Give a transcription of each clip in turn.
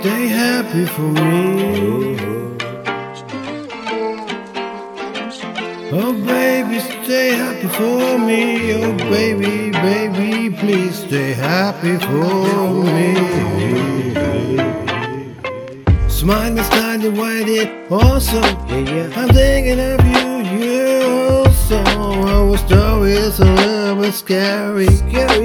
Stay happy for me. Oh baby, stay happy for me. Oh baby, baby, please stay happy for me. Smile and standing white it also. I'm thinking of you, you also. Our story is a little bit scary.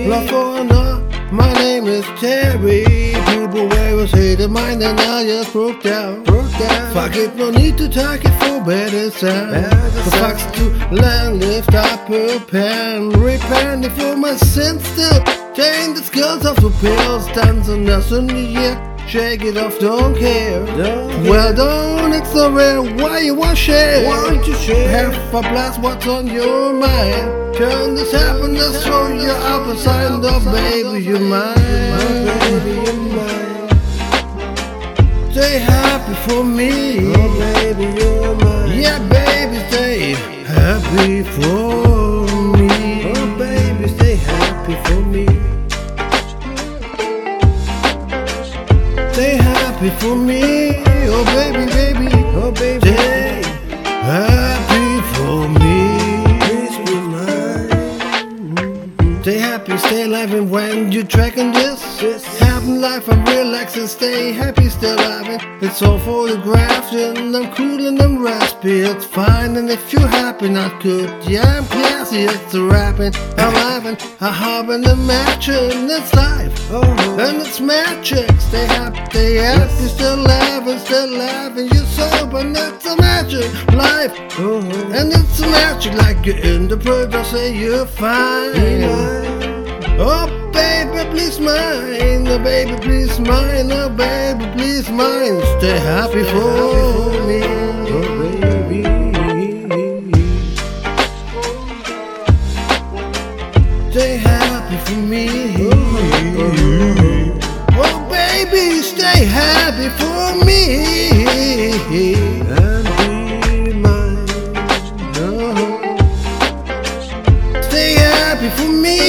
Love for another. My name is Terry. People always hated mine and I just broke down. Broke down. Fuck it, no need to talk it for better sound. The fucks to land, lift up a pen. Repent for my sins still. Change the skills of the pills. Dance and nothing yet. Shake it off, don't care. well, don't it's so rare. Why you want share? Why you share? Half a blast, what's on your mind? Turn this happiness for you up inside the baby, you're mine. baby, you're mine. Stay happy for me. Stay happy for me. Oh, baby, baby. Oh, baby. Stay happy for me. Please be mine. Stay happy, stay and when you're tracking this, having life, I'm relaxing, stay happy, still laughing. It's all for the and I'm cool and I'm raspy. It's fine, and if you're happy, not good. Yeah, I'm classy, it's a rapping. I'm laughing, I'm in the matching. It's life, oh, and it's magic. Stay happy, stay happy, still laughing, still laughing. You're sober, and it's a magic life. Oh, And it's a magic, like you're in the bird, I say you're fine. Oh, please mine. Oh, baby, please mine. Oh, baby, please mine. Stay happy for me. Oh, baby. Stay happy for me. Oh, baby, stay happy for me. And be. Stay happy for me.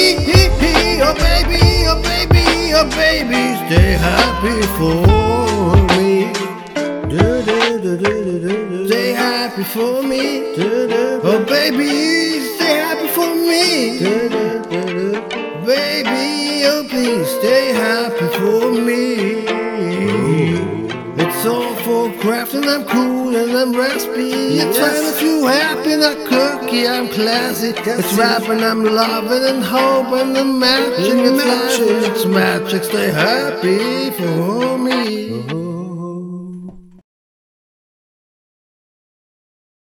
Oh baby, oh baby, oh baby, stay happy for me. Stay happy for me. Oh baby, stay happy for me. Baby, oh please stay happy for me. For craft and I'm cool and I'm raspy. It's fine if you happy, not cookie, I'm classy. It's rapping, I'm loving and hoping and matching. It's life, it's magic. Stay happy for me. Uh-huh.